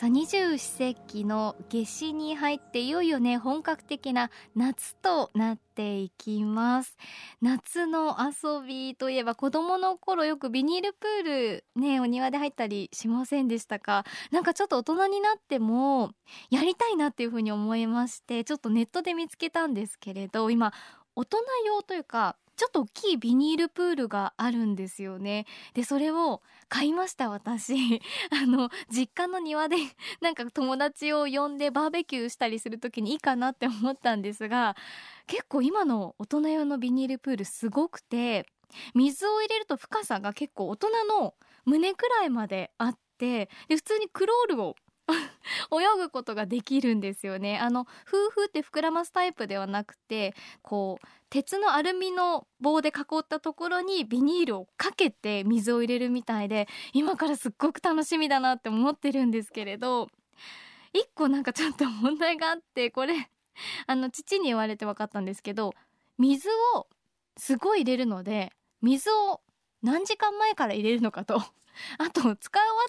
さあ二十四節気の夏至に入っていよいよね本格的な夏となっていきます。夏の遊びといえば子供の頃よくビニールプールねお庭で入ったりしませんでしたか？なんかちょっと大人になってもやりたいなっていう風に思いましてちょっとネットで見つけたんですけれど今大人用というかちょっと大きいビニールプールがあるんですよね。でそれを買いました私。あの実家の庭で なんか友達を呼んでバーベキューしたりする時にいいかなって思ったんですが結構今の大人用のビニールプールすごくて水を入れると深さが結構大人の胸くらいまであってで普通にクロールを 泳ぐことができるんですよね。あの夫婦って膨らますタイプではなくてこう鉄のアルミの棒で囲ったところにビニールをかけて水を入れるみたいで今からすっごく楽しみだなって思ってるんですけれど一個なんかちょっと問題があってこれあの父に言われて分かったんですけど水をすごい入れるので水を何時間前から入れるのかと。あと使い終わ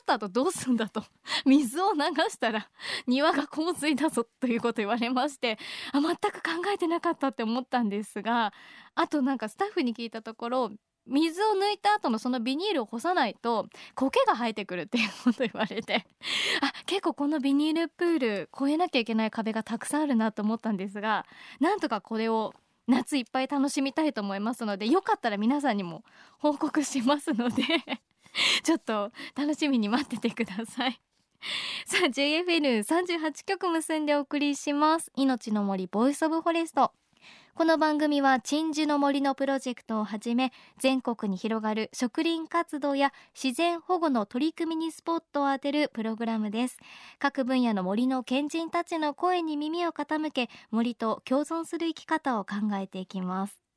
った後どうすんだと。水を流したら庭が洪水だぞということ言われましてあ全く考えてなかったって思ったんですがあとなんかスタッフに聞いたところ水を抜いた後のそのビニールを干さないと苔が生えてくるっていうこと言われて あ結構このビニールプール越えなきゃいけない壁がたくさんあるなと思ったんですがなんとかこれを夏いっぱい楽しみたいと思いますのでよかったら皆さんにも報告しますので。ちょっと楽しみに待っててください。さあ JFN38 曲結んでお送りします。命の森ボイスオブフォレスト。この番組は鎮守の森のプロジェクトをはじめ全国に広がる植林活動や自然保護の取り組みにスポットを当てるプログラムです。各分野の森の賢人たちの声に耳を傾け森と共存する生き方を考えていきます。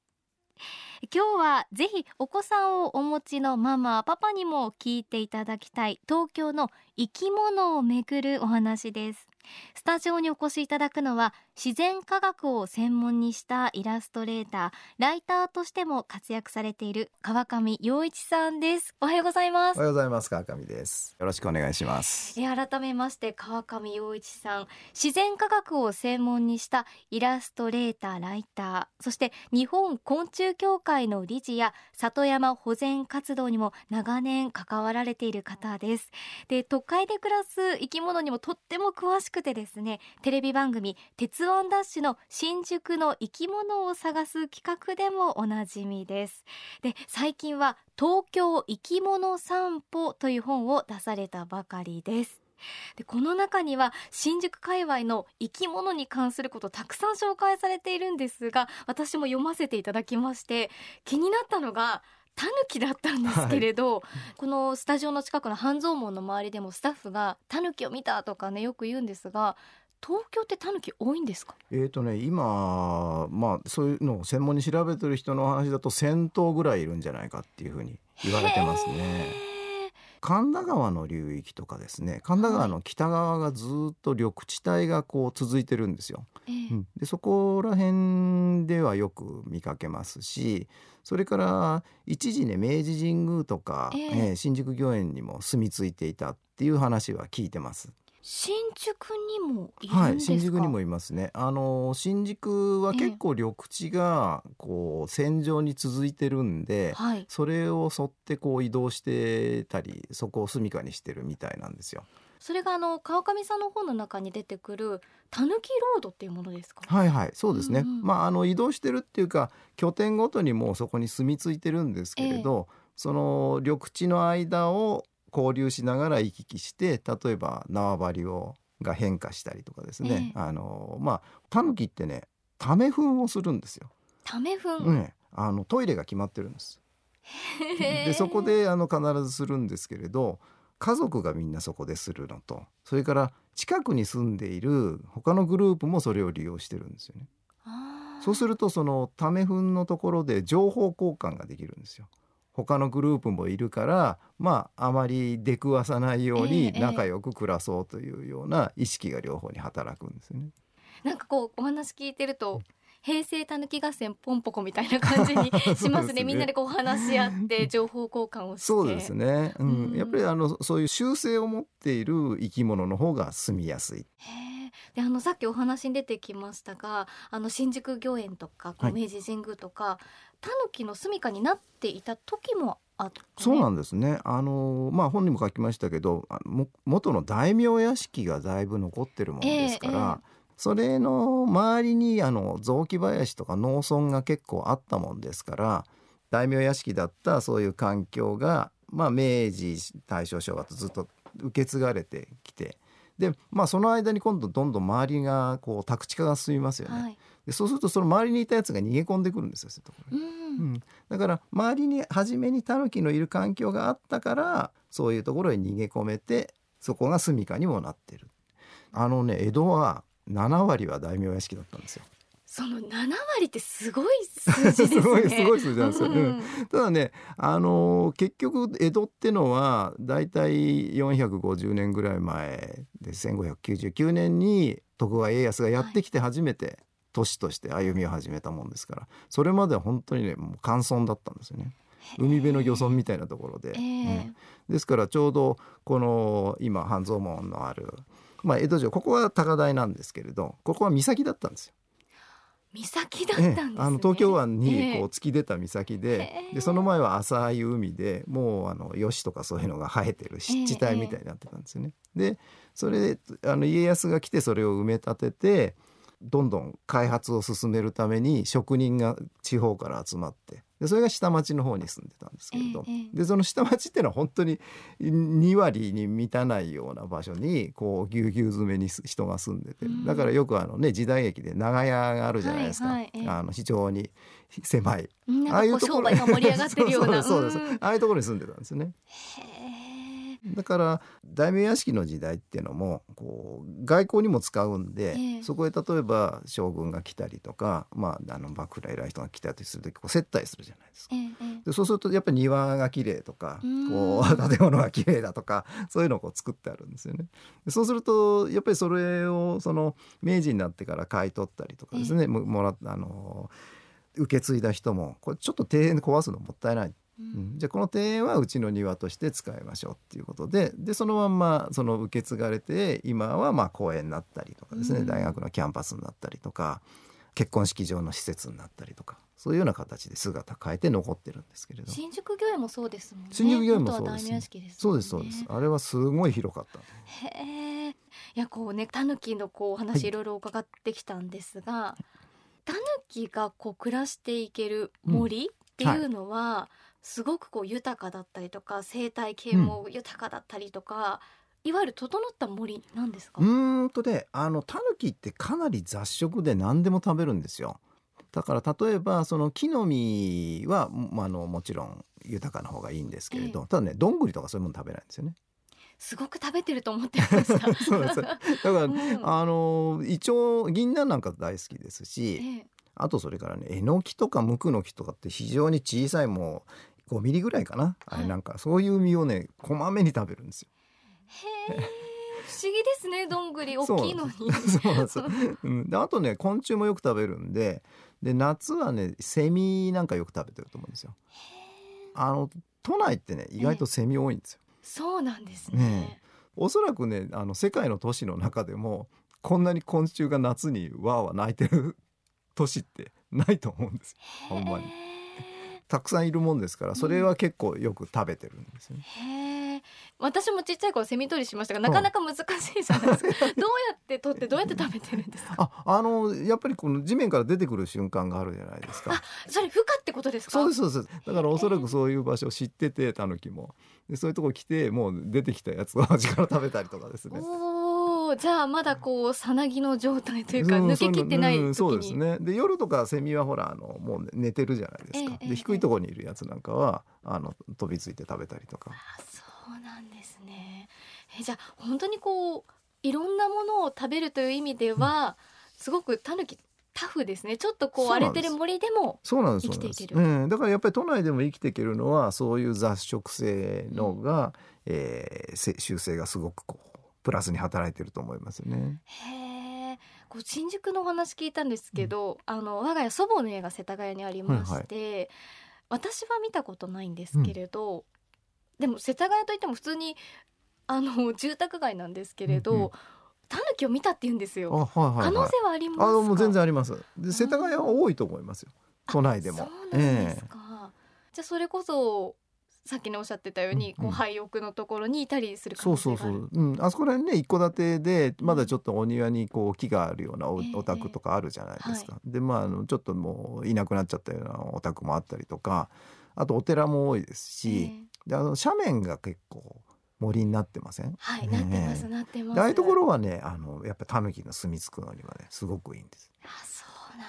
今日はぜひお子さんをお持ちのママパパにも聞いていただきたい東京の生き物をめぐるお話です。スタジオにお越しいただくのは自然科学を専門にしたイラストレーターライターとしても活躍されている川上洋一さんです。おはようございます。おはようございます。川上です。よろしくお願いします。え改めまして川上洋一さん。自然科学を専門にしたイラストレーターライターそして日本昆虫協会の理事や里山保全活動にも長年関わられている方です。で都会で暮らす生き物にもとっても詳しくてですねテレビ番組鉄ワンダッシュの新宿の生き物を探す企画でもおなじみです。で最近は東京生き物散歩という本を出されたばかりです。でこの中には新宿界隈の生き物に関することたくさん紹介されているんですが私も読ませていただきまして気になったのがタヌキだったんですけれど、はい、このスタジオの近くの半蔵門の周りでもスタッフがタヌキを見たとかねよく言うんですが東京ってタヌキ多いんですか？えーとね今まあそういうのを専門に調べてる人の話だと1,000頭ぐらいいるんじゃないかっていうふうに言われてますね。神田川の流域とかですね神田川の北側がずっと緑地帯がこう続いてるんですよ。うん、でそこら辺ではよく見かけますしそれから一時ね明治神宮とか、えー、えー、新宿御苑にも住み着いていたっていう話は聞いてます。新宿にもはい、新宿にもいますね。あの新宿は結構緑地がこう線状に続いてるんで、えはい、それを沿ってこう移動してたり、そこを住処にしてるみたいなんですよ。それがあの川上さんの本の中に出てくるたぬきロードっていうものですか？はいはい、そうですね。うんうん、まああの移動してるっていうか拠点ごとにもうそこに住み着いてるんですけれど、えその緑地の間を交流しながら行き来して例えば縄張りをが変化したりとかですね、えー、あのまあタヌキってねため糞をするんですよ。ため糞、ね、あのトイレが決まってるんです。でそこであの必ずするんですけれど家族がみんなそこでするのとそれから近くに住んでいる他のグループもそれを利用してるんですよね。そうするとそのため糞のところで情報交換ができるんですよ。他のグループもいるからまああまり出くわさないようにええ仲良く暮らそうというような意識が両方に働くんですよね。なんかこうお話聞いてると平成たぬき合戦ポンポコみたいな感じに しますね。ね。みんなでこう話し合って 情報交換をして。そうですね、うん。うん。やっぱりあのそういう習性を持っている生き物の方が住みやすい。へーであのさっきお話に出てきましたがあの新宿御苑とか明治神宮とか、タヌキの住処になっていた時もあった、ね、そうなんですね。あのまあ本にも書きましたけど、あも元の大名屋敷がだいぶ残ってるものですから、えそれの周りにあの雑木林とか農村が結構あったもんですから、大名屋敷だったそういう環境がまあ明治大正昭和とずっと受け継がれて。でまあその間に今度どんどん周りがこう宅地化が進みますよね、はい。でそうするとその周りにいたやつが逃げ込んでくるんですよそういうところに。うん。うん、だから周りに初めにタヌキのいる環境があったからそういうところに逃げ込めてそこが住処にもなってる。あのね江戸は7割は大名屋敷だったんですよその7割ってすごい数字ですね。すごいすごい数字なんですよ。うんただねあのー結局江戸ってのはだいたい450年ぐらい前で1599年に徳川家康がやってきて初めて都市として歩みを始めたもんですからそれまでは本当にねもう乾村だったんですよね。海辺の漁村みたいなところで、ええ。うん。ですからちょうどこの今半蔵門のある、まあ、江戸城ここは高台なんですけれどここは岬だったんですよ。岬だったんですね、ええあの東京湾にええ。こう突き出た岬で,、へえ。でその前は浅い海でもうあの吉とかそういうのが生えてる湿地帯みたいになってたんですよね。でそれであの家康が来てそれを埋め立ててどんどん開発を進めるために職人が地方から集まってでそれが下町の方に住んでたんですけれど、ええええ。でその下町っていうのは本当に2割に満たないような場所にこうぎゅうぎゅう詰めにす人が住んでて。うん。だからよくあのね時代劇で長屋があるじゃないですか、はいはい。ええあの非常に狭い。ああいうところに住んでたんですよね。へえだから大名屋敷の時代っていうのもこう外交にも使うんで、ええそこへ例えば将軍が来たりとか、まあ、あの幕府の偉い人が来たりする時こう接待するじゃないですか。ええええでそうするとやっぱり庭が綺麗とかうんこう 建物が綺麗だとかそういうのをこう作ってあるんですよね。でそうするとやっぱりそれをその明治になってから買い取ったりとかですね、ももらあの受け継いだ人もこれちょっと庭園壊すのもったいない、ううん。ん。じゃあこの庭園はうちの庭として使いましょうっていうことででそのまんまその受け継がれて今はまあ公園になったりとかですね、うん。大学のキャンパスになったりとか結婚式場の施設になったりとかそういうような形で姿変えて残ってるんですけれど。新宿御苑もそうですもんね。新宿御苑もそうです。元は大名屋敷ですそうですそうです。あれはすごい広かった。へえ。いやこうねタヌキのこうお話はい。いろいろ伺ってきたんですが、タヌキがこう暮らしていける森っていうのは、すごくこう豊かだったりとか生態系も豊かだったりとか、いわゆる整った森なんですか、うーんとねあのタヌキってかなり雑食で何でも食べるんですよ。だから例えばその木の実は、まあ、あのもちろん豊かな方がいいんですけれど、えただねどんぐりとかそういうもの食べないんですよね。すごく食べてると思ってました そうですよ。だから、うん。あのイチョウ銀杏なんか大好きですし、ええ。あとそれからねえのきとかムクノキとかって非常に小さいもう5ミリぐらいかな、あれなんかそういう実をねこまめに食べるんですよ。へえ不思議ですねどんぐり。大きいのに。そうなんです。よ。う。ん、であとね昆虫もよく食べるんでで夏はねセミなんかよく食べてると思うんですよ。あの都内ってね意外とセミ多いんですよ。そうなんですね。ねおそらくねあの世界の都市の中でもこんなに昆虫が夏にわーわー鳴いてる 都市ってないと思うんですよ。ほんまにたくさんいるもんですからそれは結構よく食べてるんですよね。へえ私もちっちゃい頃セミ取りしましたがなかなか難しいじゃないですか。どうやって取ってどうやって食べてるんですか？ああのやっぱりこの地面から出てくる瞬間があるじゃないですか。それ孵化ってことですか？そうですそうです。だからおそらくそういう場所を知っててタヌキも。でそういうとこ来てもう出てきたやつを 味から食べたりとかですね。じゃあまだこうさなぎの状態というかうん抜けきってない時に、うんそうですね。で夜とかセミはほらあのもう寝てるじゃないですか、ええええ。で低いところにいるやつなんかはあの飛びついて食べたりとか。あそうなんですね。えじゃあ本当にこういろんなものを食べるという意味では、すごくタヌキタフですね。ちょっとこう荒れてる森でもそうなんです生きていける。そうなんだからやっぱり都内でも生きていけるのはそういう雑食性のが、えーせ習性がすごくこうプラスに働いてると思いますよね。へえこう新宿のお話聞いたんですけど、あの我が家祖母の家が世田谷にありまして、私は見たことないんですけれど、でも世田谷といっても普通にあの 住宅街なんですけれど、うんうんタヌキを見たって言うんですあよ。はいはいはい。可能性はありますか？あのもう全然あります。で世田谷は多いと思いますよ。都内でも。そうなんですか。じゃあそれこそさっきねおっしゃってたように、こう廃屋のところにいたりする可そう。そうそう、うん、あそこら辺ね一戸建てでまだちょっとお庭にこう木があるようなお,、宅とかあるじゃないですか。でまああのちょっともういなくなっちゃったようなお宅もあったりとかあとお寺も多いですえし、えであの斜面が結構森になってません？はい、ねなってますなってます。でああいうところはねあのやっぱタヌキの住み着くのにはねすごくいいんです。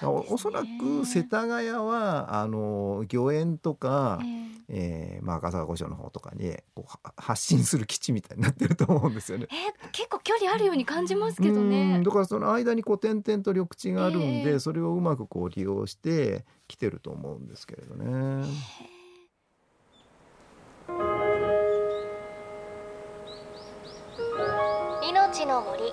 あそうなんです、ね。おおそらく世田谷はあの御苑とか、ええーまあ、赤坂御所の方とかにこうは発信する基地みたいになってると思うんですよね。ええ結構距離あるように感じますけどうねん。だからその間にこう点々と緑地があるんで、ええそれをうまくこう利用して来てると思うんですけれどね。命の森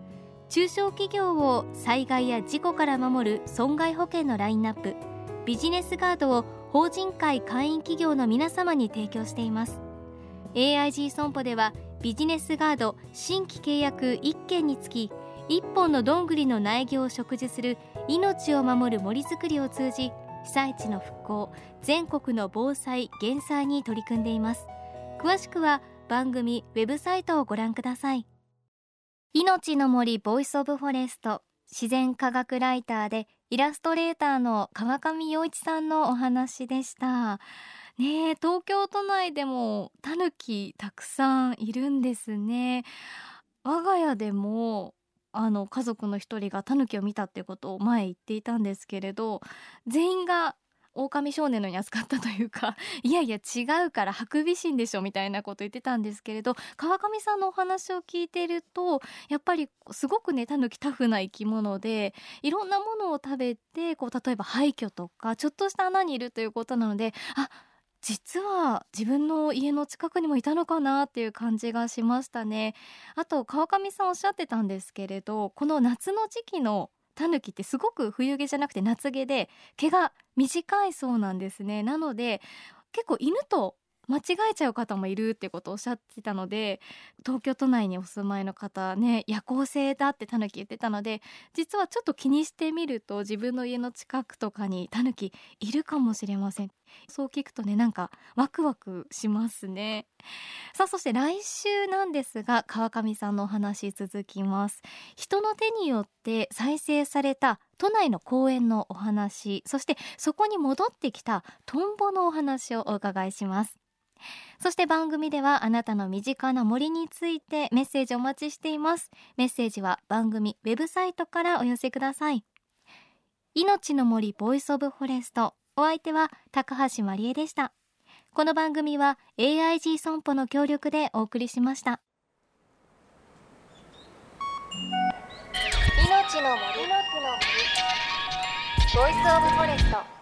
中小企業を災害や事故から守る損害保険のラインナップビジネスガードを法人会会員企業の皆様に提供しています。AIG 損保ではビジネスガード新規契約1件につき1本のどんぐりの苗木を植樹する命を守る森づくりを通じ被災地の復興全国の防災減災に取り組んでいます。詳しくは番組ウェブサイトをご覧ください。命の森ボイスオブフォレスト自然科学ライターでイラストレーターの川上洋一さんのお話でした。ねえ東京都内でもタヌキたくさんいるんですね。我が家でもあの家族の一人がタヌキを見たってことを前言っていたんですけれど全員が狼少年のに扱ったというか いやいや違うからハクビシンでしょみたいなこと言ってたんですけれど川上さんのお話を聞いてるとやっぱりすごくねタヌキタフな生き物でいろんなものを食べてこう例えば廃墟とかちょっとした穴にいるということなのであ実は自分の家の近くにもいたのかなっていう感じがしましたね。あと川上さんおっしゃってたんですけれどこの夏の時期のタヌキってすごく冬毛じゃなくて夏毛で毛が短いそうなんですね。なので結構犬と間違えちゃう方もいるってことをおっしゃってたので東京都内にお住まいの方ね夜行性だってタヌキ言ってたので実はちょっと気にしてみると自分の家の近くとかにタヌキいるかもしれません。そう聞くとねなんかワクワクしますね。さあそして来週なんですが川上さんのお話続きます。人の手によって再生された都内の公園のお話そしてそこに戻ってきたトンボのお話をお伺いします。そして番組ではあなたの身近な森についてメッセージお待ちしています。メッセージは番組ウェブサイトからお寄せください。命の森ボイスオブフォレストお相手は高橋まりえでした。この番組は AIG 損保の協力でお送りしました。命の森。ボイスオブフォレスト。